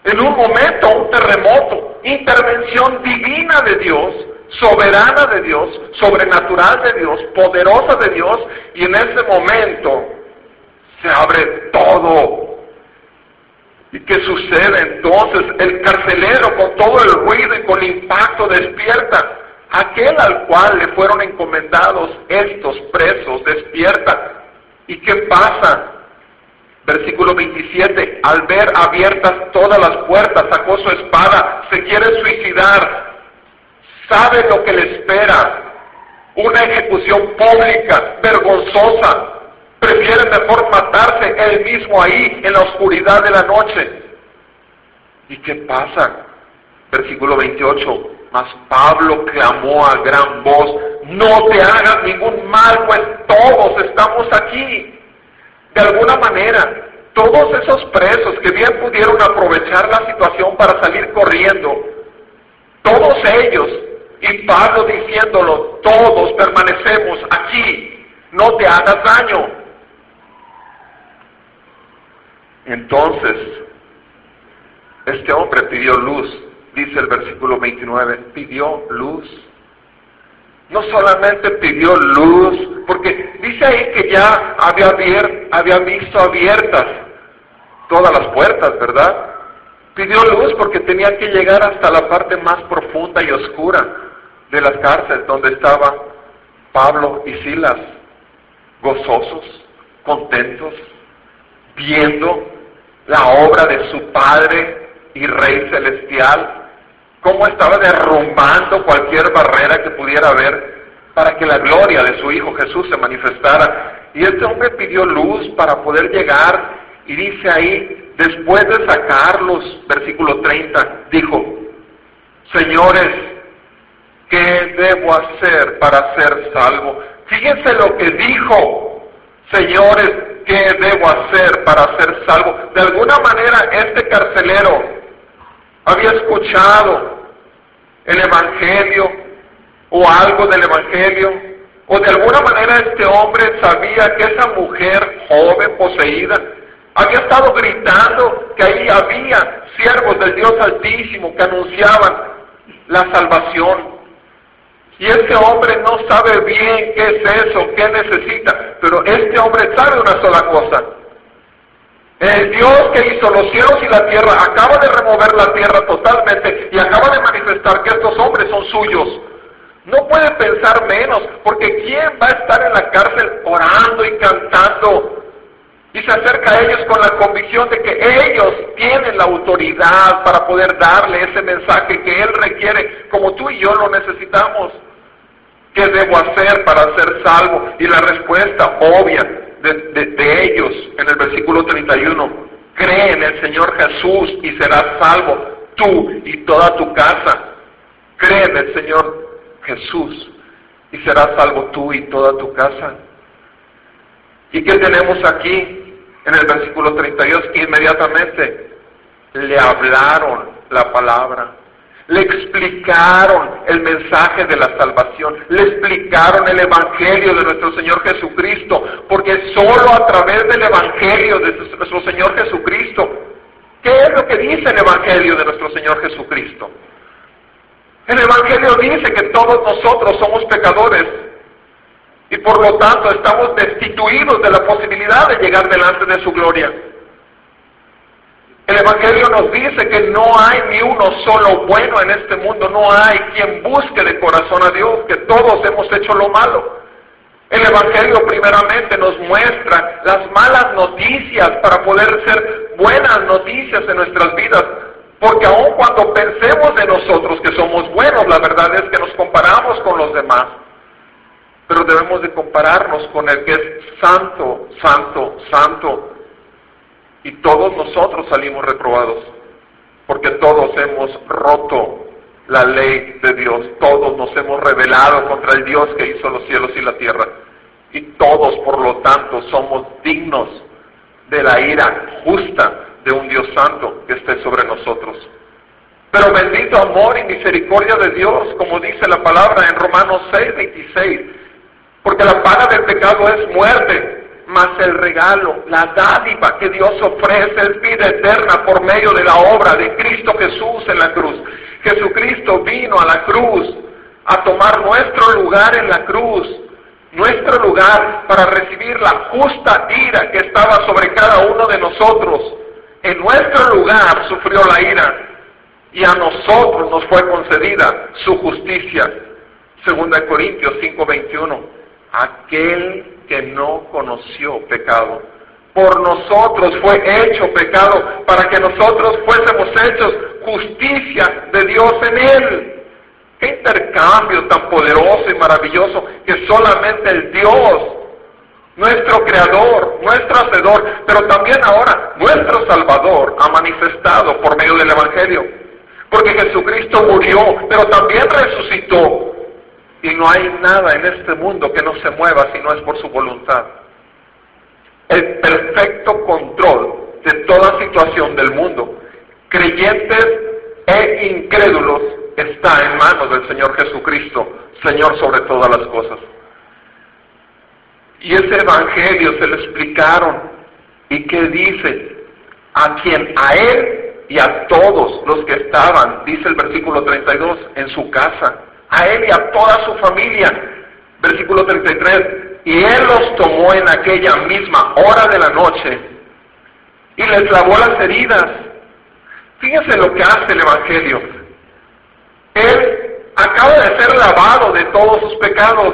En un momento, un terremoto, intervención divina de Dios, soberana de Dios, sobrenatural de Dios, poderosa de Dios, y en ese momento se abre todo. ¿Y qué sucede entonces? El carcelero con todo el ruido y con el impacto despierta. Aquel al cual le fueron encomendados estos presos despierta. ¿Y qué pasa? Versículo 27, al ver abiertas todas las puertas, sacó su espada, se quiere suicidar, sabe lo que le espera, una ejecución pública, vergonzosa, prefiere mejor matarse él mismo ahí en la oscuridad de la noche. ¿Y qué pasa? Versículo 28. Mas Pablo clamó a gran voz, no te hagas ningún mal, pues todos estamos aquí. De alguna manera, todos esos presos que bien pudieron aprovechar la situación para salir corriendo, todos ellos, y Pablo diciéndolo, todos permanecemos aquí, no te hagas daño. Entonces, este hombre pidió luz, dice el versículo 29, pidió luz. No solamente pidió luz, porque dice ahí que ya había, había visto abiertas todas las puertas, ¿verdad? Pidió luz porque tenía que llegar hasta la parte más profunda y oscura de las cárceles donde estaba Pablo y Silas, gozosos, contentos, viendo la obra de su Padre y Rey Celestial, cómo estaba derrumbando cualquier barrera que pudiera haber para que la gloria de su Hijo Jesús se manifestara. Y este hombre pidió luz para poder llegar y dice ahí, después de sacarlos, versículo 30, dijo, señores, ¿qué debo hacer para ser salvo? Fíjense lo que dijo, señores, ¿qué debo hacer para ser salvo? De alguna manera este carcelero había escuchado el Evangelio o algo del Evangelio, o de alguna manera este hombre sabía que esa mujer joven, poseída, había estado gritando que ahí había siervos del Dios Altísimo que anunciaban la salvación. Y este hombre no sabe bien qué es eso, qué necesita, pero este hombre sabe una sola cosa. El Dios que hizo los cielos y la tierra acaba de remover la tierra totalmente y acaba de manifestar que estos hombres son suyos. No puede pensar menos, porque ¿quién va a estar en la cárcel orando y cantando? Y se acerca a ellos con la convicción de que ellos tienen la autoridad para poder darle ese mensaje que Él requiere, como tú y yo lo necesitamos. ¿Qué debo hacer para ser salvo? Y la respuesta obvia de, ellos en el versículo 31, cree en el Señor Jesús y serás salvo tú y toda tu casa. Cree en el Señor Jesús y serás salvo tú y toda tu casa. ¿Y qué tenemos aquí en el versículo 32? Inmediatamente le hablaron la palabra le explicaron el mensaje de la salvación, le explicaron el Evangelio de nuestro Señor Jesucristo, porque solo a través del Evangelio de nuestro Señor Jesucristo, ¿qué es lo que dice el Evangelio de nuestro Señor Jesucristo? El Evangelio dice que todos nosotros somos pecadores y por lo tanto estamos destituidos de la posibilidad de llegar delante de su gloria. El Evangelio nos dice que no hay ni uno solo bueno en este mundo, no hay quien busque de corazón a Dios, que todos hemos hecho lo malo. El Evangelio primeramente nos muestra las malas noticias para poder ser buenas noticias en nuestras vidas, porque aun cuando pensemos de nosotros que somos buenos, la verdad es que nos comparamos con los demás. pero debemos de compararnos con el que es santo, santo, santo. Y todos nosotros salimos reprobados, porque todos hemos roto la ley de Dios, todos nos hemos rebelado contra el Dios que hizo los cielos y la tierra. Y todos, por lo tanto, somos dignos de la ira justa de un Dios santo que esté sobre nosotros. Pero bendito amor y misericordia de Dios, como dice la palabra en Romanos 6, 26, porque la paga del pecado es muerte, mas el regalo, la dádiva que Dios ofrece es vida eterna por medio de la obra de Cristo Jesús en la cruz. Jesucristo vino a la cruz a tomar nuestro lugar en la cruz, nuestro lugar para recibir la justa ira que estaba sobre cada uno de nosotros. En nuestro lugar sufrió la ira y a nosotros nos fue concedida su justicia. Segunda Corintios 5:21. Aquel que no conoció pecado, por nosotros fue hecho pecado para que nosotros fuésemos hechos justicia de Dios en él. Qué intercambio tan poderoso y maravilloso que solamente el Dios, nuestro Creador, nuestro Hacedor, pero también ahora nuestro Salvador ha manifestado por medio del Evangelio. Porque Jesucristo murió, pero también resucitó. Y no hay nada en este mundo que no se mueva si no es por su voluntad. El perfecto control de toda situación del mundo, creyentes e incrédulos, está en manos del Señor Jesucristo, Señor sobre todas las cosas. Y ese evangelio se lo explicaron. ¿Y qué dice? A quien a Él y a todos los que estaban, dice el versículo 32, en su casa, a él y a toda su familia. Versículo 33, y él los tomó en aquella misma hora de la noche y les lavó las heridas. Fíjense lo que hace el Evangelio. Él acaba de ser lavado de todos sus pecados.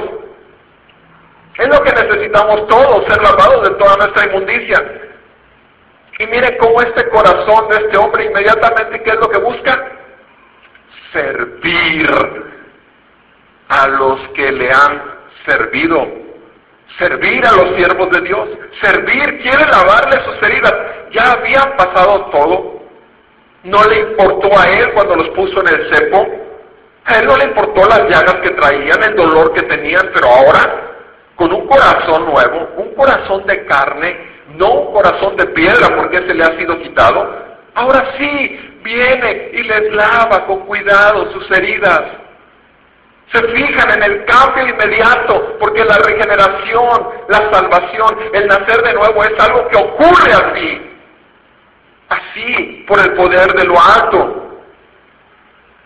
Es lo que necesitamos todos, ser lavados de toda nuestra inmundicia. Y mire cómo este corazón de este hombre inmediatamente, ¿qué es lo que busca? Servir a los que le han servido. Servir a los siervos de Dios. Servir, quiere lavarle sus heridas. Ya habían pasado todo. No le importó a él cuando los puso en el cepo. A él no le importó las llagas que traían, el dolor que tenían, pero ahora, con un corazón nuevo, un corazón de carne, no un corazón de piedra porque se le ha sido quitado. Ahora sí, viene y les lava con cuidado sus heridas. Se fijan en el cambio inmediato, porque la regeneración, la salvación, el nacer de nuevo es algo que ocurre así. Así, por el poder de lo alto.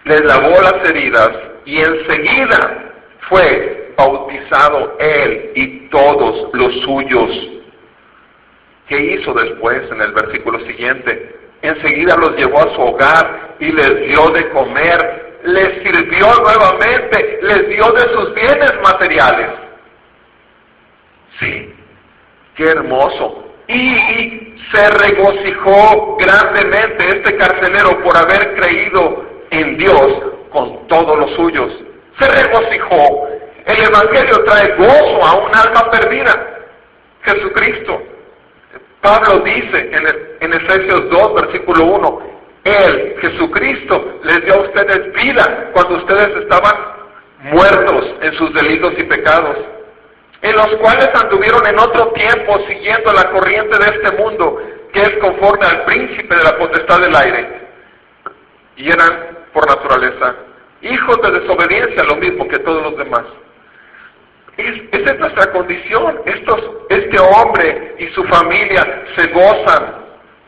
Les lavó las heridas y enseguida fue bautizado él y todos los suyos. ¿Qué hizo después en el versículo siguiente? Enseguida los llevó a su hogar y les dio de comer, les sirvió nuevamente, les dio de sus bienes materiales. Sí, qué hermoso. Y, se regocijó grandemente este carcelero por haber creído en Dios con todos los suyos. Se regocijó. El Evangelio trae gozo a un alma perdida. Jesucristo Pablo dice en, Efesios 2, versículo 1, Él, Jesucristo, les dio a ustedes vida cuando ustedes estaban muertos en sus delitos y pecados, en los cuales anduvieron en otro tiempo siguiendo la corriente de este mundo, que es conforme al príncipe de la potestad del aire. Y eran, por naturaleza, hijos de desobediencia, lo mismo que todos los demás esa es nuestra condición. Estos, este hombre y su familia se gozan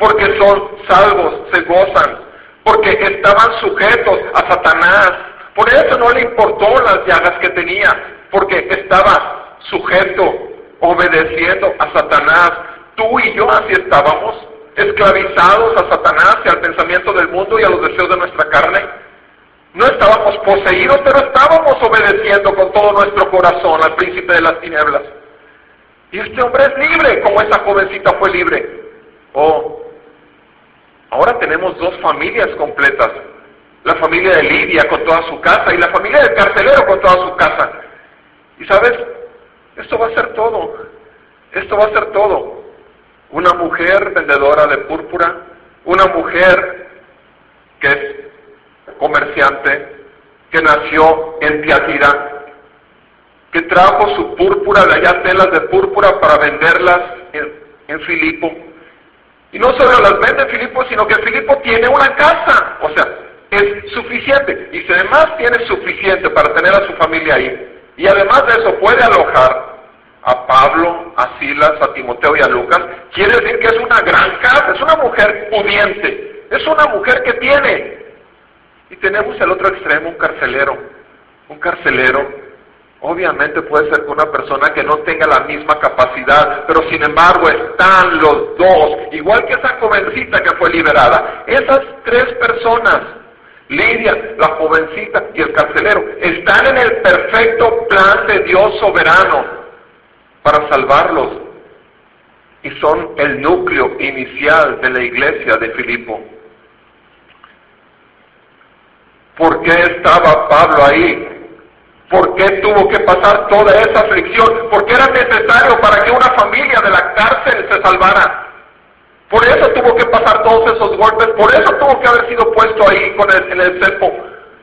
porque son salvos, se gozan porque estaban sujetos a Satanás. Por eso no le importó las llagas que tenía, porque estaba sujeto, obedeciendo a Satanás. Tú y yo así estábamos, esclavizados a Satanás y al pensamiento del mundo y a los deseos de nuestra carne. No estábamos poseídos, pero estábamos obedeciendo con todo nuestro corazón al príncipe de las tinieblas. Y este hombre es libre, como esa jovencita fue libre. Oh, ahora tenemos dos familias completas. La familia de Lidia con toda su casa y la familia del carcelero con toda su casa. Y sabes, esto va a ser todo. Una mujer vendedora de púrpura, una mujer que es comerciante, que nació en Tiatira, que trajo su púrpura de allá, telas de púrpura para venderlas en, en Filipo. Y no solo las vende en Filipo, sino que Filipo tiene una casa. O sea, es suficiente. Y si además tiene suficiente para tener a su familia ahí, y además de eso puede alojar a Pablo, a Silas, a Timoteo y a Lucas, quiere decir que es una gran casa, es una mujer pudiente, es una mujer que tiene. Y tenemos el otro extremo, un carcelero. Un carcelero Obviamente puede ser que una persona que no tenga la misma capacidad, pero sin embargo están los dos, igual que esa jovencita que fue liberada. Esas tres personas, Lidia, la jovencita y el carcelero, están en el perfecto plan de Dios soberano para salvarlos. Y son el núcleo inicial de la iglesia de Filipo. ¿Por qué estaba Pablo ahí? ¿Por qué tuvo que pasar toda esa aflicción? Porque era necesario para que una familia de la cárcel se salvara. Por eso tuvo que pasar todos esos golpes, por eso tuvo que haber sido puesto ahí con el, en el cepo,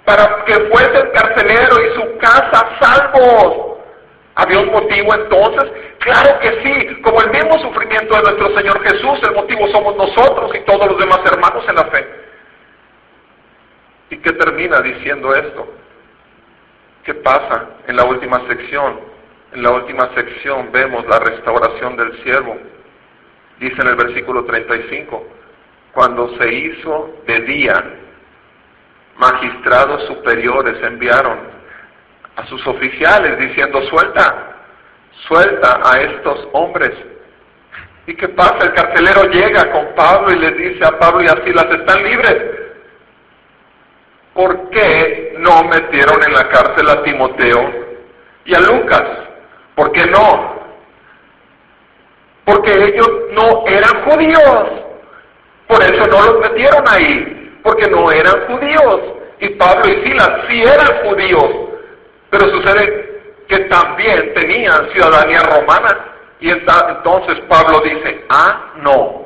para que fuese el carcelero y su casa salvos. ¿Había un motivo entonces? Claro que sí, como el mismo sufrimiento de nuestro Señor Jesús, el motivo somos nosotros y todos los demás hermanos en la fe. ¿Y qué termina diciendo esto? ¿Qué pasa en la última sección? En la última sección vemos la restauración del siervo. Dice en el versículo 35, cuando se hizo de día, magistrados superiores enviaron a sus oficiales diciendo, suelta, suelta a estos hombres. ¿Y qué pasa? El carcelero llega con Pablo y le dice a Pablo y a Silas, están libres. ¿Por qué no metieron en la cárcel a Timoteo y a Lucas? ¿Por qué no? Porque ellos no eran judíos. Por eso no los metieron ahí, porque no eran judíos. Y Pablo y Silas sí eran judíos. Pero sucede que también tenían ciudadanía romana. Y entonces Pablo dice, ah, no,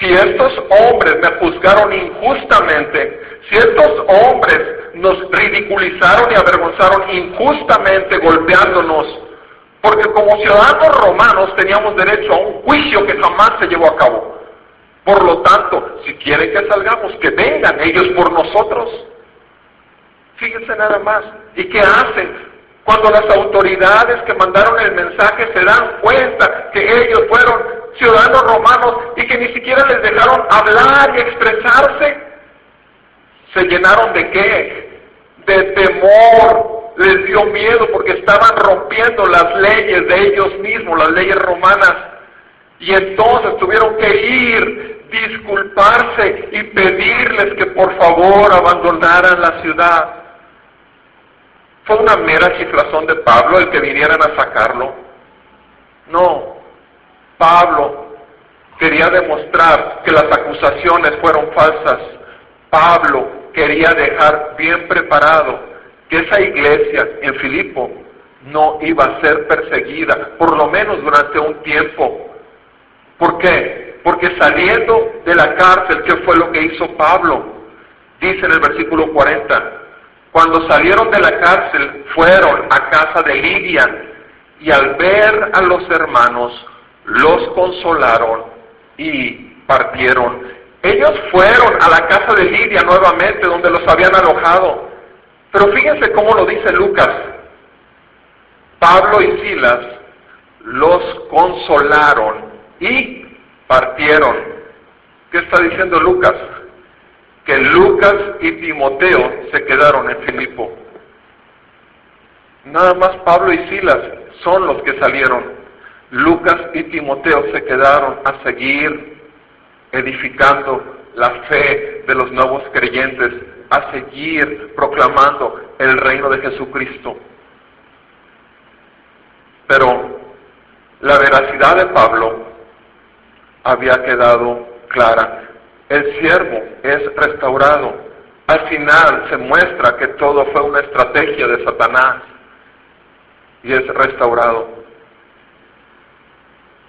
si estos hombres me juzgaron injustamente, si estos hombres nos ridiculizaron y avergonzaron injustamente golpeándonos, porque como ciudadanos romanos teníamos derecho a un juicio que jamás se llevó a cabo. Por lo tanto, si quieren que salgamos, que vengan ellos por nosotros. Fíjense nada más. ¿Y qué hacen? Cuando las autoridades que mandaron el mensaje se dan cuenta que ellos fueron ciudadanos romanos y que ni siquiera les dejaron hablar y expresarse, se llenaron de qué? De temor, les dio miedo porque estaban rompiendo las leyes de ellos mismos, las leyes romanas. Y entonces tuvieron que ir, disculparse y pedirles que por favor abandonaran la ciudad. ¿Fue una mera chiflazón de Pablo el que vinieran a sacarlo? No. Pablo quería demostrar que las acusaciones fueron falsas. Pablo quería dejar bien preparado que esa iglesia en Filipo no iba a ser perseguida, por lo menos durante un tiempo. ¿Por qué? Porque saliendo de la cárcel, ¿qué fue lo que hizo Pablo? Dice en el versículo 40, cuando salieron de la cárcel, fueron a casa de Lidia y al ver a los hermanos, los consolaron y partieron. Ellos fueron a la casa de Lidia nuevamente, donde los habían alojado. Pero fíjense cómo lo dice Lucas. Pablo y Silas los consolaron y partieron. ¿Qué está diciendo Lucas? que Lucas y Timoteo se quedaron en Filipo. Nada más Pablo y Silas son los que salieron. Lucas y Timoteo se quedaron a seguir edificando la fe de los nuevos creyentes, a seguir proclamando el reino de Jesucristo. Pero la veracidad de Pablo había quedado clara el siervo es restaurado. Al final se muestra que todo fue una estrategia de Satanás y es restaurado.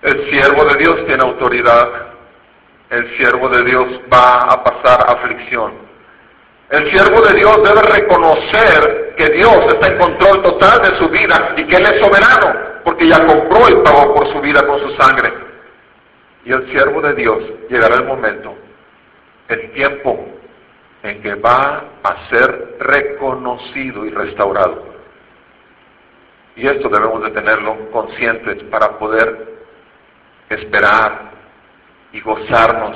El siervo de Dios tiene autoridad. El siervo de Dios va a pasar aflicción. El siervo de Dios debe reconocer que Dios está en control total de su vida y que Él es soberano, porque ya compró y pagó por su vida con su sangre. Y el siervo de Dios llegará el momento, el tiempo en que va a ser reconocido y restaurado. Y esto debemos de tenerlo conscientes para poder esperar y gozarnos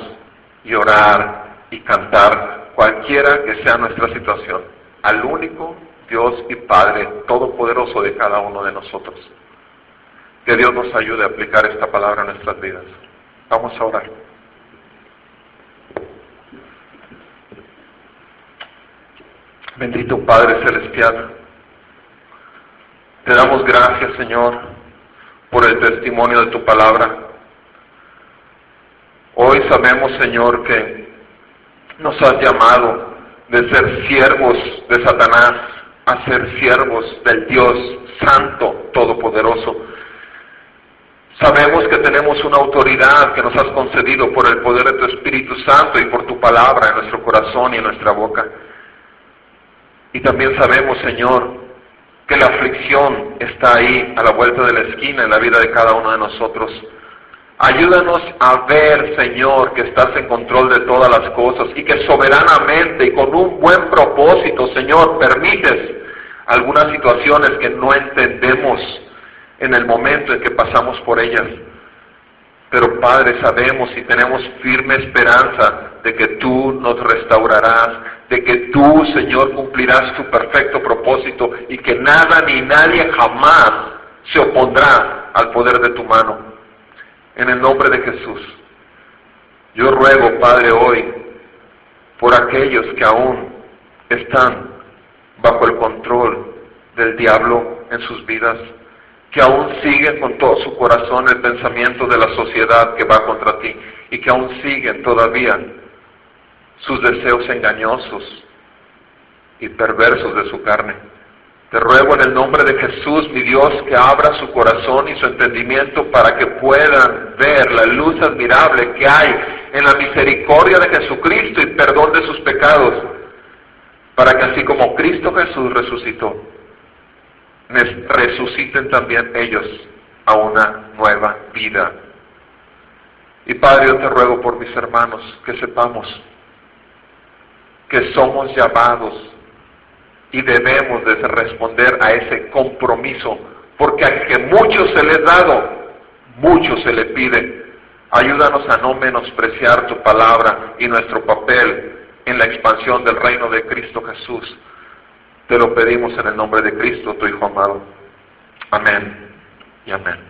y orar y cantar cualquiera que sea nuestra situación al único Dios y Padre Todopoderoso de cada uno de nosotros. Que Dios nos ayude a aplicar esta palabra en nuestras vidas. Vamos a orar. Bendito Padre Celestial, te damos gracias Señor por el testimonio de tu palabra. Hoy sabemos Señor que nos has llamado de ser siervos de Satanás a ser siervos del Dios Santo Todopoderoso. Sabemos que tenemos una autoridad que nos has concedido por el poder de tu Espíritu Santo y por tu palabra en nuestro corazón y en nuestra boca. Y también sabemos, Señor, que la aflicción está ahí a la vuelta de la esquina en la vida de cada uno de nosotros. Ayúdanos a ver, Señor, que estás en control de todas las cosas y que soberanamente y con un buen propósito, Señor, permites algunas situaciones que no entendemos en el momento en que pasamos por ellas. Pero Padre, sabemos y tenemos firme esperanza de que tú nos restaurarás, de que tú, Señor, cumplirás tu perfecto propósito y que nada ni nadie jamás se opondrá al poder de tu mano. En el nombre de Jesús. Yo ruego, Padre, hoy por aquellos que aún están bajo el control del diablo en sus vidas que aún siguen con todo su corazón el pensamiento de la sociedad que va contra ti y que aún siguen todavía sus deseos engañosos y perversos de su carne. Te ruego en el nombre de Jesús, mi Dios, que abra su corazón y su entendimiento para que puedan ver la luz admirable que hay en la misericordia de Jesucristo y perdón de sus pecados, para que así como Cristo Jesús resucitó, resuciten también ellos a una nueva vida. Y Padre, yo te ruego por mis hermanos que sepamos que somos llamados y debemos de responder a ese compromiso, porque a que mucho se le ha dado, mucho se le pide. Ayúdanos a no menospreciar tu palabra y nuestro papel en la expansión del reino de Cristo Jesús. Te lo pedimos en el nombre de Cristo, tu Hijo amado. Amén y amén.